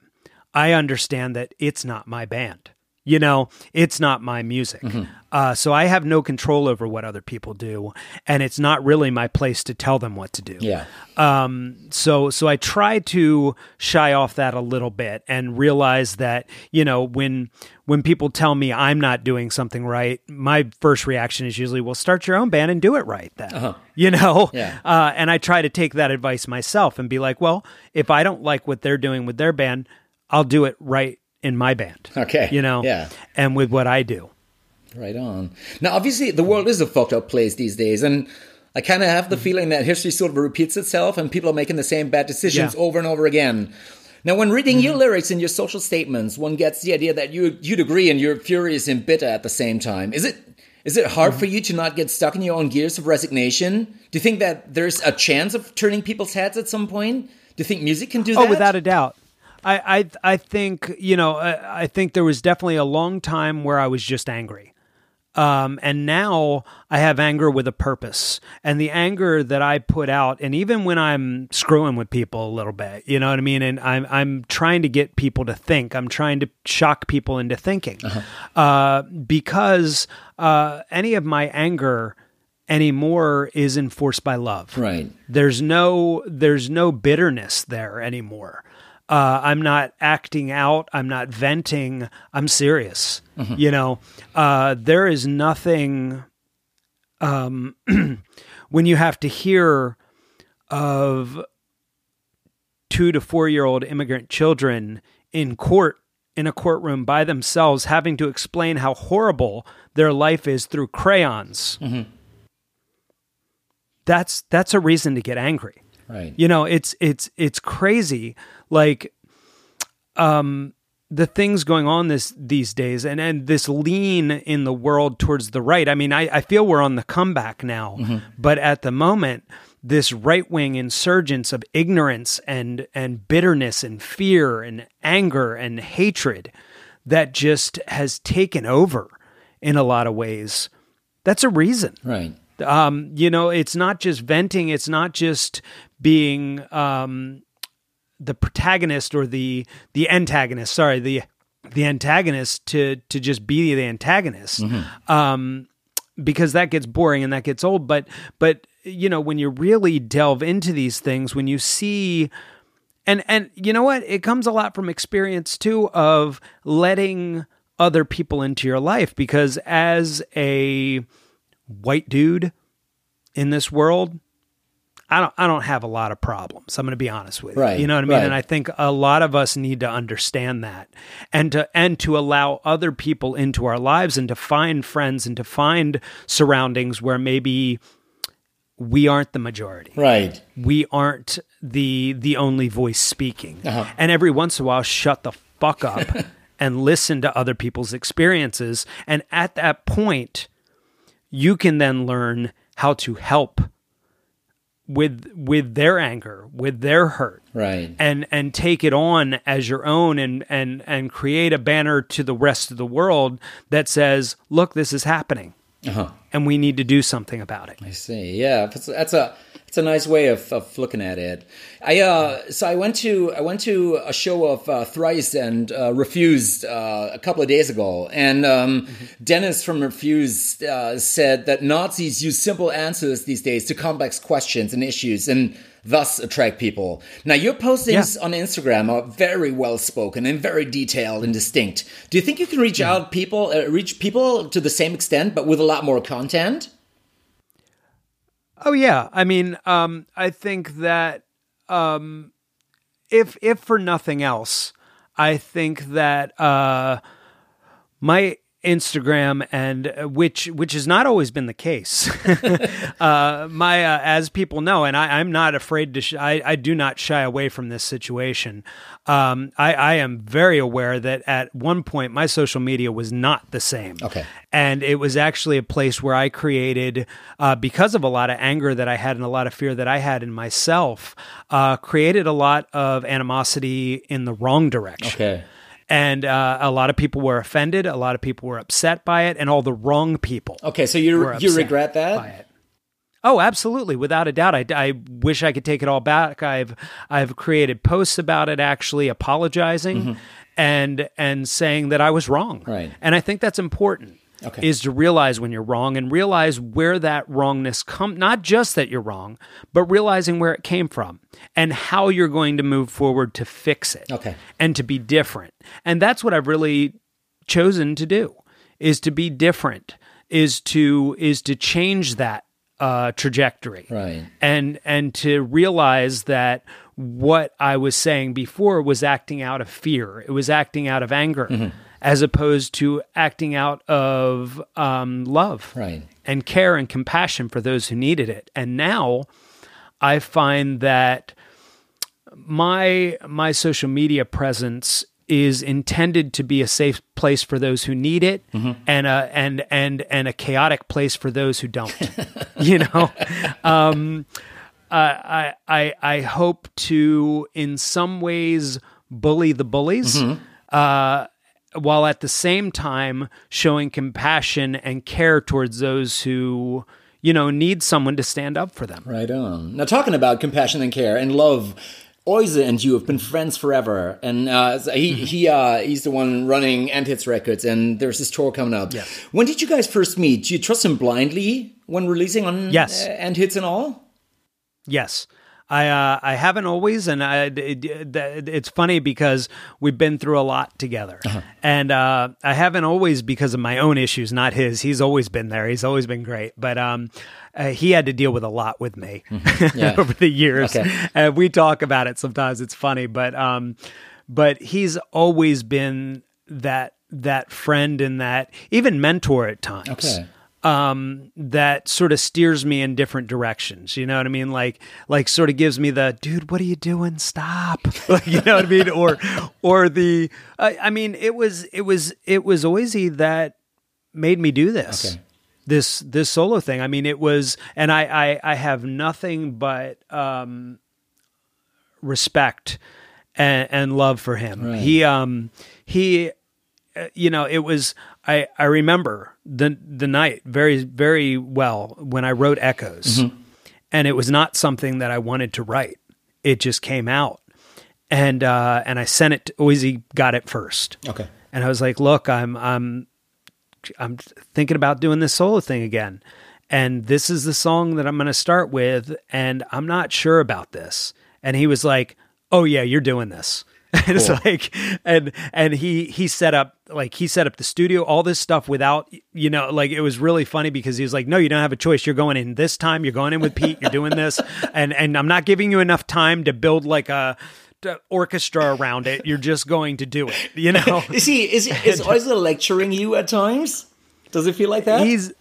I understand that it's not my band. You know, it's not my music. Mm-hmm. Uh, so I have no control over what other people do, and it's not really my place to tell them what to do. Yeah. Um. So so I try to shy off that a little bit and realize that you know when when people tell me I'm not doing something right, my first reaction is usually, "Well, start your own band and do it right." Then, uh-huh. you know. Yeah. Uh, and I try to take that advice myself and be like, "Well, if I don't like what they're doing with their band, I'll do it right in my band. Okay. You know? Yeah. And with what I do. Right on. Now, obviously, the world is a fucked up place these days. And I kind of have the mm-hmm. feeling that history sort of repeats itself and people are making the same bad decisions yeah. over and over again. Now, when reading mm-hmm. your lyrics and your social statements, one gets the idea that you, you'd agree and you're furious and bitter at the same time. Is it is it hard mm-hmm. for you to not get stuck in your own gears of resignation? Do you think that there's a chance of turning people's heads at some point? Do you think music can do oh, that? Oh, without a doubt. I, I I think you know I, I, think there was definitely a long time where I was just angry, um, and now I have anger with a purpose, and the anger that I put out, and even when I'm screwing with people a little bit, you know what I mean, and I'm I'm trying to get people to think, I'm trying to shock people into thinking, uh-huh. uh, because uh, any of my anger anymore is enforced by love. Right. There's no there's no bitterness there anymore. Uh, I'm not acting out. I'm not venting. I'm serious. Mm-hmm. You know, uh, there is nothing um, when you have to hear of two to four year old immigrant children in court in a courtroom by themselves having to explain how horrible their life is through crayons. Mm-hmm. That's that's a reason to get angry. Right. You know, it's it's it's crazy. Like, um, the things going on this these days and, and this lean in the world towards the right. I mean, I, I feel we're on the comeback now, mm-hmm. but at the moment, this right wing insurgence of ignorance and and bitterness and fear and anger and hatred that just has taken over in a lot of ways. That's a reason. Right. Um, you know, it's not just venting, it's not just being um, the protagonist or the the antagonist. Sorry, the the antagonist to to just be the antagonist. Mm-hmm. Um, because that gets boring and that gets old. But but you know when you really delve into these things, when you see and and you know what, it comes a lot from experience too of letting other people into your life because as a white dude in this world, I don't I don't have a lot of problems. I'm going to be honest with you. Right, you know what I mean? right. And I think a lot of us need to understand that and to and to allow other people into our lives and to find friends and to find surroundings where maybe we aren't the majority. Right. We aren't the the only voice speaking. Uh-huh. And every once in a while shut the fuck up and listen to other people's experiences and at that point you can then learn how to help with with their anger, with their hurt Right. and and take it on as your own and and and create a banner to the rest of the world that says look this is happening Uh-huh. and we need to do something about it I see. Yeah, that's, that's a it's a nice way of, of looking at it. I uh, so I went to I went to a show of uh, Thrice and uh, Refused uh, a couple of days ago, and um, Dennis from Refused uh, said that Nazis use simple answers these days to complex questions and issues, and thus attract people. Now your postings Yeah. on Instagram are very well spoken and very detailed and distinct. Do you think you can reach out people uh, reach people to the same extent, but with a lot more content? Oh yeah, I mean, um, I think that um, if if for nothing else, I think that uh, my Instagram and uh, which which has not always been the case. uh, my uh, as people know, and I, I'm not afraid to. Sh- I I do not shy away from this situation. Um, I I am very aware that at one point my social media was not the same. Okay. And it was actually a place where I created, uh, because of a lot of anger that I had and a lot of fear that I had in myself, uh, created a lot of animosity in the wrong direction. Okay. And uh, a lot of people were offended. A lot of people were upset by it, and all the wrong people. Okay, so you you regret that? Oh, absolutely, without a doubt. I, I wish I could take it all back. I've I've created posts about it, actually apologizing and and saying that I was wrong. Mm-hmm. Right. And I think that's important. Okay. Is to realize when you're wrong and realize where that wrongness come not just that you're wrong, but realizing where it came from and how you're going to move forward to fix it Okay. and to be different. And that's what I've really chosen to do is to be different, is to is to change that uh, trajectory, Right. And and to realize that what I was saying before was acting out of fear. It was acting out of anger, as opposed to acting out of um, love, Right. and care and compassion for those who needed it. And now I find that my my social media presence is intended to be a safe place for those who need it and a and and and a chaotic place for those who don't. You know? Um I I I hope to in some ways bully the bullies. Uh while at the same time showing compassion and care towards those who you know need someone to stand up for them Right on. Now, talking about compassion and care and love, Oise and you have been friends forever, and uh, he he uh, he's the one running End Hits Records, and there's this tour coming up. Yes. When did you guys first meet? Do you trust him blindly when releasing on Yes. uh, Ant Hits and all? Yes. I uh, I haven't always, and I, it, it- it's funny because we've been through a lot together, and uh, I haven't always because of my own issues, not his. He's always been there. He's always been great, but um, uh, he had to deal with a lot with me Yeah. over the years, Okay. and we talk about it sometimes. It's funny, but um, but he's always been that that friend and that even mentor at times Okay. Um, that sort of steers me in different directions. You know what I mean? Like, like sort of gives me the dude, what are you doing? Stop. like, you know what I mean? Or, or the, I, I mean, it was, it was, it was Oise that made me do this. Okay. This this solo thing. I mean, it was, and I I, I have nothing but um, respect and, and love for him. Right. He um he uh, you know it was I I remember the the night very very well when I wrote Echoes, and it was not something that I wanted to write. It just came out, and uh, and I sent it. to Oise got it first, Okay. and I was like, "Look, I'm I'm I'm thinking about doing this solo thing again, and this is the song that I'm going to start with, and I'm not sure about this." And he was like, "Oh yeah, you're doing this." And it's like, and and he he set up like he set up the studio, all this stuff without you know, like it was really funny because he was like, "No, you don't have a choice. You're going in this time. You're going in with Pete. You're doing this, and and I'm not giving you enough time to build like a." orchestra around it you're just going to do it you know Is he is is Oise lecturing you at times? Does it feel like that? he's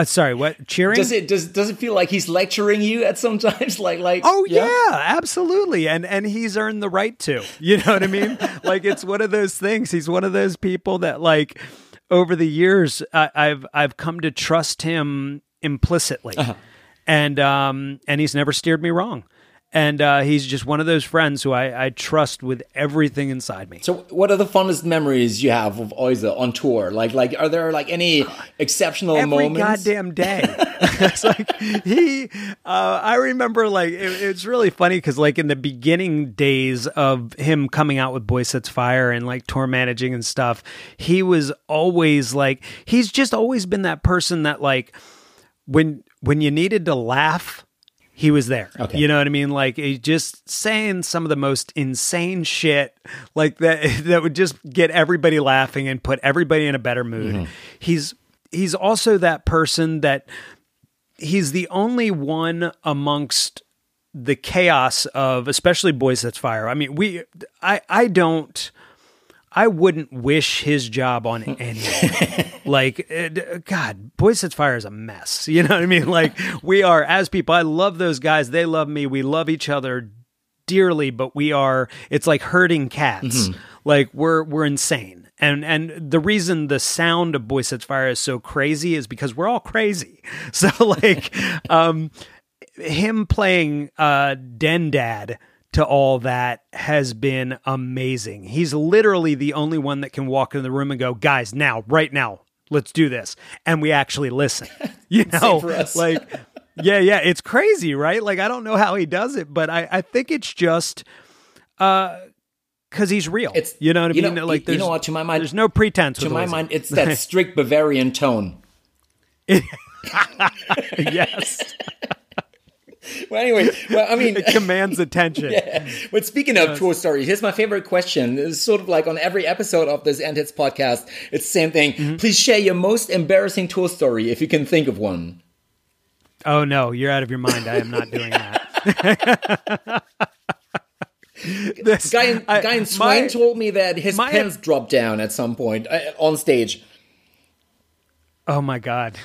Uh, sorry, what cheering? Does it does does it feel like he's lecturing you at some times? Like like Oh yeah? absolutely. And and he's earned the right to. You know what I mean? like it's one of those things. He's one of those people that like over the years I, I've I've come to trust him implicitly. Uh-huh. And um and he's never steered me wrong. And uh, he's just one of those friends who I, I trust with everything inside me. So, what are the funnest memories you have of Oise on tour? Like, like, are there like any exceptional every moments? goddamn day. it's like he. Uh, I remember like it, it's really funny because like in the beginning days of him coming out with Boy Sets Fire and like tour managing and stuff, he was always like he's just always been that person that like when when you needed to laugh. He was there. Okay. You know what I mean? Like he just saying some of the most insane shit like that that would just get everybody laughing and put everybody in a better mood. Mm-hmm. He's he's also that person that he's the only one amongst the chaos of especially Boy Sets Fire i mean we i i don't i wouldn't wish his job on anyone. Like it, god Boy Sets Fire is a mess. You know what i mean? Like we are as people i love those guys. They love me. We love each other dearly but we are it's like herding cats. Like we're we're insane. And and the reason the sound of Boy Sets Fire is so crazy is because we're all crazy. So like um him playing uh den dad to all that has been amazing. He's literally the only one that can walk in the room and go guys now right now let's do this. And we actually listen you know? like yeah yeah it's crazy right? Like i don't know how he does it but i i think it's just uh because he's real. It's- you know what i mean? know- like you there's, know what, to my mind- there's no pretense to my mind, it's that strict Bavarian tone. yes Well, anyway, well, I mean, it commands attention But speaking of tour stories, here's my favorite question. It's sort of like on every episode of this End Hits podcast, it's the same thing. Mm-hmm. Please share your most embarrassing tour story if you can think of one. Oh no, you're out of your mind. I am not doing that. this Guy in, I- guy in my- Swain told me that his my- pants dropped down at some point uh, on stage. Oh my god.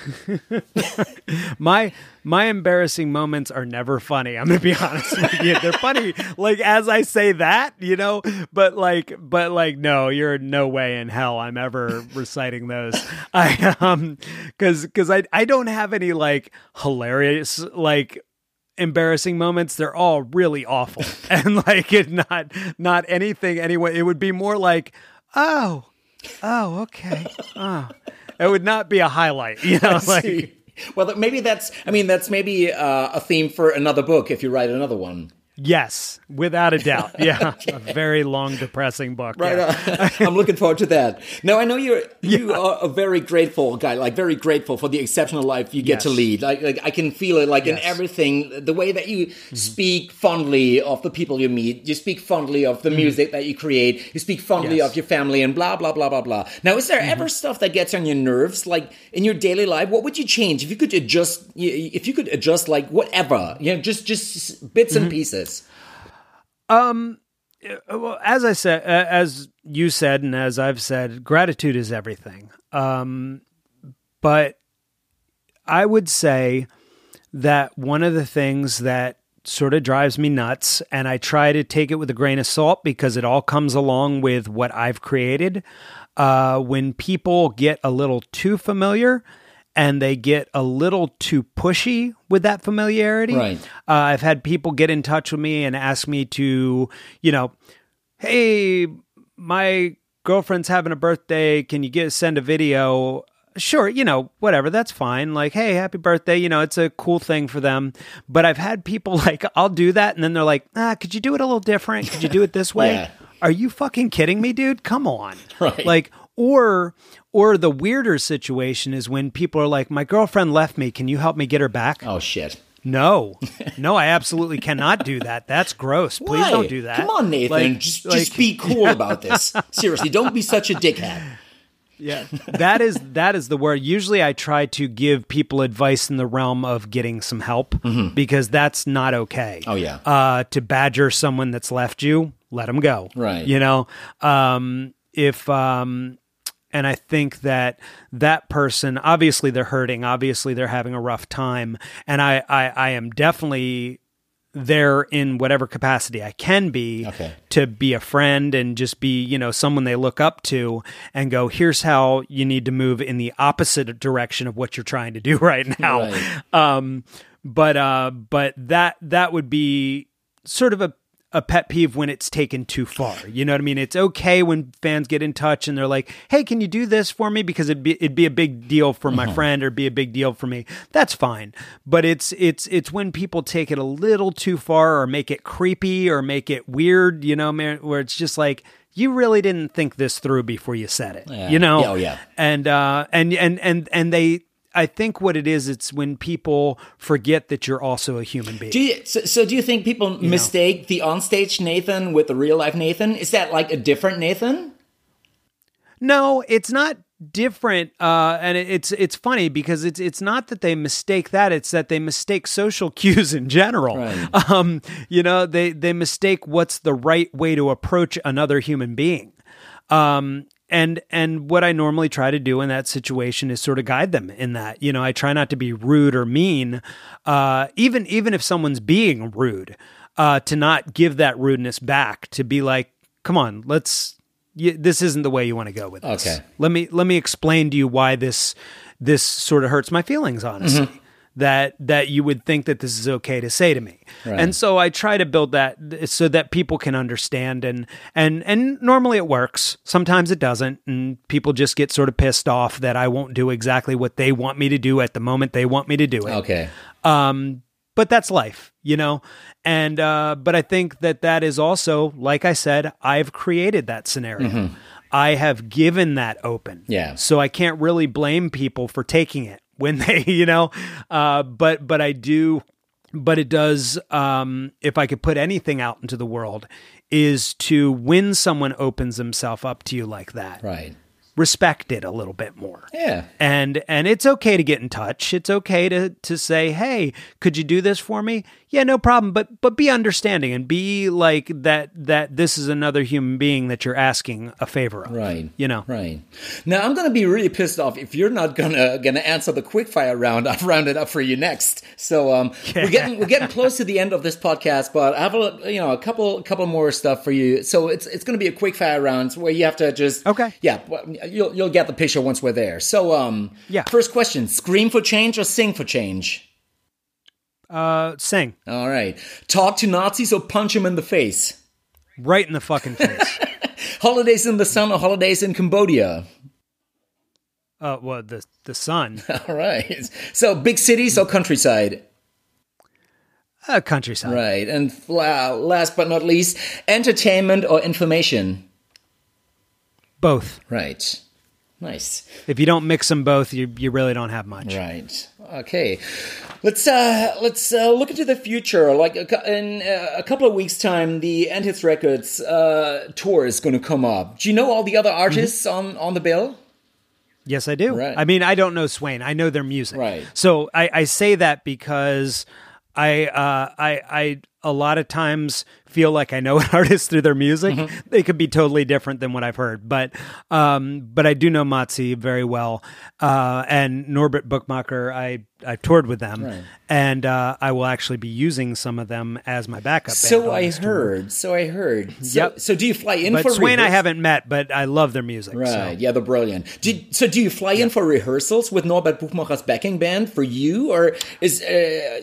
my my embarrassing moments are never funny. I'm going to be honest with you. They're funny like as I say that, you know, but like but like no, you're no way in hell I'm ever reciting those. I um cuz cuz I I don't have any like hilarious like embarrassing moments they're all really awful and like it not not anything anyway it would be more like oh oh okay oh it would not be a highlight you know like? Well, maybe that's, I mean, that's maybe uh, a theme for another book if you write another one. Yes without a doubt yeah a very long depressing book Right. yeah. I'm looking forward to that. Now I know you're you are a very grateful guy, like very grateful for the exceptional life you get to lead. Like, like I can feel it, like in Yes. Mm-hmm. everything, the way that you speak fondly of the people you meet. You speak fondly of the music that you create. You speak fondly Mm-hmm. Yes. Mm-hmm. of your family, and blah blah blah blah blah. Now, is there ever stuff that gets on your nerves, like in your daily life? What would you change if you could adjust? If you could adjust, like whatever, you know, just just bits Mm-hmm. and pieces. Well, as I said, uh, as you said, and as I've said, gratitude is everything. Um, but I would say that one of the things that sort of drives me nuts, and I try to take it with a grain of salt because it all comes along with what I've created. Uh, when people get a little too familiar and they get a little too pushy with that familiarity, Right. uh, I've had people get in touch with me and ask me to, you know, hey, my girlfriend's having a birthday. Can you get send a video? Sure, you know, whatever, that's fine. Like, hey, happy birthday. You know, it's a cool thing for them. But I've had people like, I'll do that. And then they're like, ah, could you do it a little different? Could you do it this way? Yeah. Are you fucking kidding me, dude? Come on. Right. Like, or or the weirder situation is when people are like, my girlfriend left me. Can you help me get her back? Oh shit. No, no, I absolutely cannot do that. That's gross. Please Why? don't do that. Come on, Nathan. Like- just, like- just be cool about this. Seriously, don't be such a dickhead. Yeah, that is that is the word. Usually, I try to give people advice in the realm of getting some help because that's not okay. Mm-hmm. Oh, yeah. uh, to badger someone that's left you, let them go. Right. You know, um, if um, and I think that that person, obviously, they're hurting. Obviously, they're having a rough time, and I, I, I am definitely there in whatever capacity I can be Okay. to be a friend and just be, you know, someone they look up to and go, here's how you need to move in the opposite direction of what you're trying to do right now. Right. Um, but uh, but that that would be sort of a a pet peeve when it's taken too far. You know what I mean? It's okay when fans get in touch and they're like, "Hey, can you do this for me?" Because it'd be it'd be a big deal for my friend or be a big deal for me. That's fine. But it's it's it's when people take it a little too far or make it creepy or make it weird. You know, where it's just like. You really didn't think this through before you said it, Yeah. you know. Yeah, oh, yeah. And uh, and and and and they, I think what it is, it's when people forget that you're also a human being. Do you, so, so do you think people mistake the onstage Nathan with the real life Nathan? Is that like a different Nathan? No, it's not different uh and it's it's funny because it's it's not that they mistake that it's that they mistake social cues in general Right. um you know they they mistake what's the right way to approach another human being um and and what I normally try to do in that situation is sort of guide them in that you know I try not to be rude or mean uh even even if someone's being rude uh to not give that rudeness back to be like come on let's you, this isn't the way you want to go with this Okay. let me let me explain to you why this this sort of hurts my feelings honestly Mm-hmm. That that you would think that this is okay to say to me and so i try to build that so that people can understand and and and normally it works sometimes it doesn't and people just get sort of pissed off that i won't do exactly what they want me to do at the moment they want me to do it Okay. um, but that's life, you know? And, uh, but I think that that is also, like I said, I've created that scenario. I have given that open. Yeah. So I can't really blame people for taking it when they, you know, uh, but, but I do, but it does, um, if I could put anything out into the world, is to when someone opens himself up to you like that, Right. respect it a little bit more Yeah. and and it's okay to get in touch it's okay to to say hey could you do this for me yeah no problem but but be understanding and be like that that this is another human being that you're asking a favor of Right. you know Right. Now I'm gonna be really pissed off if you're not gonna gonna answer the quickfire round. I've rounded up for you next. So um, we're getting we're getting close to the end of this podcast, but I have a you know a couple couple more stuff for you. So it's it's gonna be a quickfire round where you have to just Okay. Yeah, you'll you'll get the picture once we're there. So um, Yeah. First question: Scream for change or sing for change? Uh sing All right. Talk to Nazis or punch them in the face? right in the fucking face Holidays in the sun or holidays in Cambodia? uh well the the sun All right. So big cities or countryside? uh, countryside Right. And la- last but not least, entertainment or information? both Right. Nice. if you don't mix them both you you really don't have much Right. Okay. Let's uh let's uh, look into the future. Like a, in uh, a couple of weeks time, the Hits Records uh, tour is going to come up. Do you know all the other artists on on the bill? Yes, I do. Right. I mean, I don't know Swain. I know their music. Right. So I, I say that because I, uh, I, I, a lot of times feel like I know an artist through their music. Mm-hmm. They could be totally different than what I've heard, but, um, but I do know Matze very well, uh, and Norbert Buchmacher. I, I toured with them, Right. and uh, I will actually be using some of them as my backup. So I this tour. heard. So I heard. So, Yep. So do you fly in But for Swain, I haven't met, but I love their music. so. Right. Yeah, they're brilliant. Did, so do you fly in for rehearsals with Norbert Buchmacher's backing band for you, or is uh,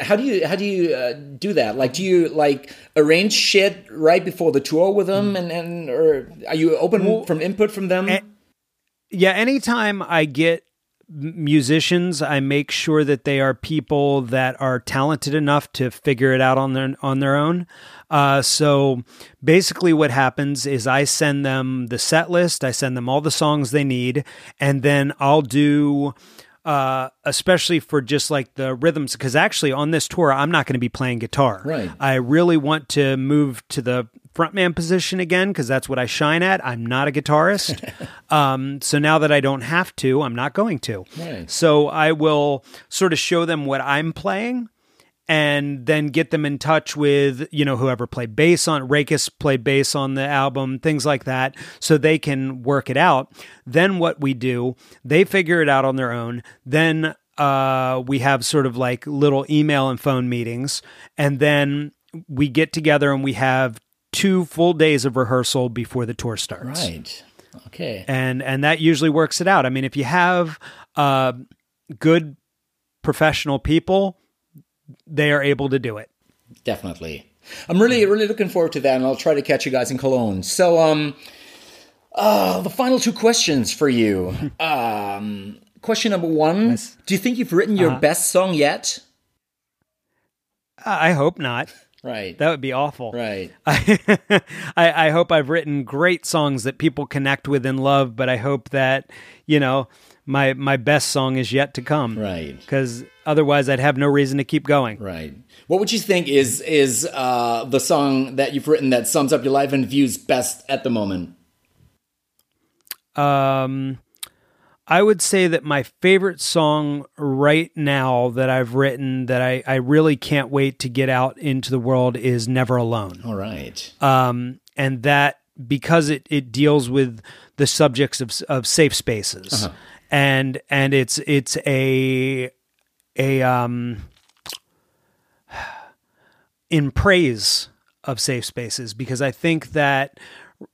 how do you how do you uh, do that? Like, do you like arrange shit right before the tour with them, and and or are you open from input from them? yeah anytime i get musicians i make sure that they are people that are talented enough to figure it out on their on their own uh, so basically what happens is i send them the set list i send them all the songs they need and then i'll do uh, especially for just like the rhythms because actually on this tour i'm not going to be playing guitar Right. i really want to move to the frontman position again because that's what i shine at i'm not a guitarist um, so now that i don't have to i'm not going to Right. so i will sort of show them what i'm playing and then get them in touch with you know whoever played bass on Rakis played bass on the album, things like that, so they can work it out. Then what we do, they figure it out on their own. Then uh, we have sort of like little email and phone meetings, and then we get together and we have two full days of rehearsal before the tour starts. Right. Okay. And and that usually works it out. I mean, if you have uh, good professional people, they are able to do it. Definitely. I'm really, really looking forward to that, and I'll try to catch you guys in Cologne. So, um, uh, the final two questions for you. um, question number one: nice. Do you think you've written your uh-huh. best song yet? I hope not. Right. That would be awful. Right. I, I, I hope I've written great songs that people connect with and love, but I hope that you know my my best song is yet to come. Right. Because otherwise, I'd have no reason to keep going. Right. What would you think is is uh, the song that you've written that sums up your life and views best at the moment? Um, I would say that my favorite song right now that I've written that I, I really can't wait to get out into the world is Never Alone. All right. Um, and that because it, it deals with the subjects of, of safe spaces. Uh-huh and and it's it's a a um in praise of safe spaces because I think that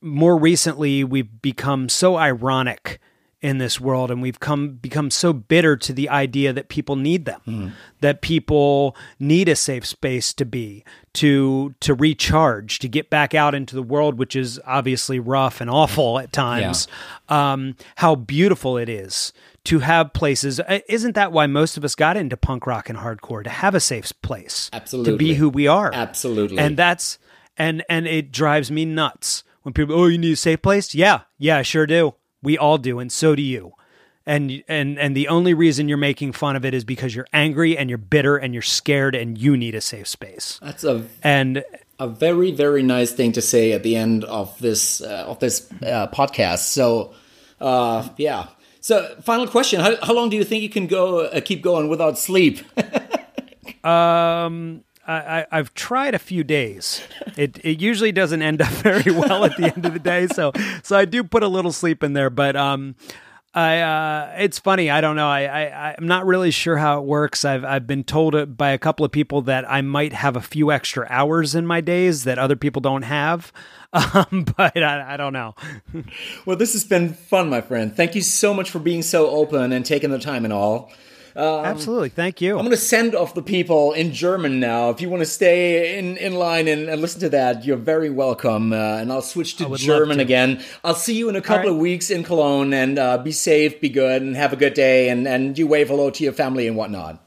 more recently we've become so ironic in this world and we've come become so bitter to the idea that people need them mm. that people need a safe space to be to to recharge to get back out into the world which is obviously rough and awful at times. Yeah. um, how beautiful it is to have places uh, isn't that why most of us got into punk rock and hardcore to have a safe place? Absolutely to be who we are. Absolutely. And that's and and it drives me nuts when people oh you need a safe place? Yeah. Yeah i sure do we all do, and so do you. And and and the only reason you're making fun of it is because you're angry and you're bitter and you're scared and you need a safe space. That's a and a very very nice thing to say at the end of this uh, of this uh, podcast. So uh, yeah. So final question: how, how long do you think you can go uh, keep going without sleep? um I, have tried a few days. It it usually doesn't end up very well at the end of the day. So so I do put a little sleep in there, but um, I uh, it's funny. I don't know. I, I I'm not really sure how it works. I've I've been told by a couple of people that I might have a few extra hours in my days that other people don't have. Um, but I, I don't know. well, this has been fun, my friend. Thank you so much for being so open and taking the time and all. Um, Absolutely. Thank you. I'm going to send off the people in German now. If you want to stay in, in line and, and listen to that, you're very welcome. Uh, and I'll switch to German to. again. I'll see you in a couple right. of weeks in Cologne and uh, be safe, be good, and have a good day. And, and you wave hello to your family and whatnot.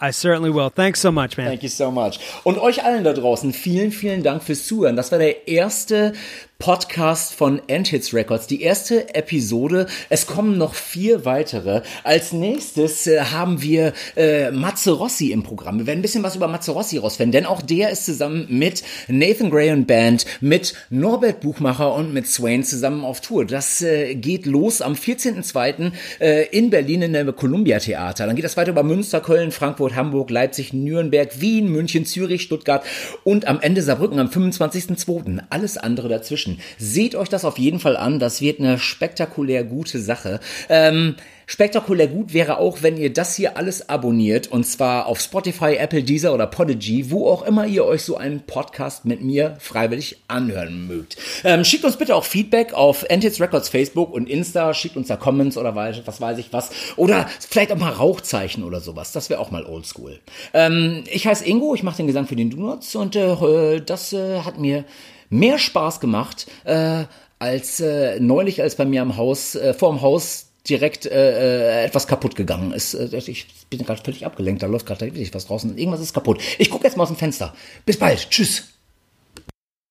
I certainly will. Thanks so much, man. Thank you so much. Und euch allen da draußen, vielen, vielen Dank fürs Zuhören. Das war der erste Podcast von Endhits Records, die erste Episode. Es kommen noch vier weitere. Als nächstes äh, haben wir äh, Matze Rossi im Programm. Wir werden ein bisschen was über Matze Rossi rausfinden, denn auch der ist zusammen mit Nathan Gray und Band, mit Norbert Buchmacher und mit Swain zusammen auf Tour. Das äh, geht los am 14.02. Äh, in Berlin in der Columbia Theater. Dann geht das weiter über Münster, Köln, Frankfurt, Hamburg, Leipzig, Nürnberg, Wien, München, Zürich, Stuttgart und am Ende Saarbrücken am 25.02. Alles andere dazwischen. Menschen. Seht euch das auf jeden Fall an. Das wird eine spektakulär gute Sache. Ähm, spektakulär gut wäre auch, wenn ihr das hier alles abonniert. Und zwar auf Spotify, Apple, Deezer oder Podigy, wo auch immer ihr euch so einen Podcast mit mir freiwillig anhören mögt. Ähm, schickt uns bitte auch Feedback auf Antids Records Facebook und Insta. Schickt uns da Comments oder was weiß ich was. Oder vielleicht auch mal Rauchzeichen oder sowas. Das wäre auch mal oldschool. Ähm, ich heiße Ingo, ich mache den Gesang für den Donuts und äh, das äh, hat mir mehr Spaß gemacht äh, als äh, neulich, als bei mir am Haus, äh, vorm Haus direkt äh, äh, etwas kaputt gegangen ist. Äh, ich bin gerade völlig abgelenkt, da läuft gerade richtig was draußen. Irgendwas ist kaputt. Ich gucke jetzt mal aus dem Fenster. Bis bald. Tschüss.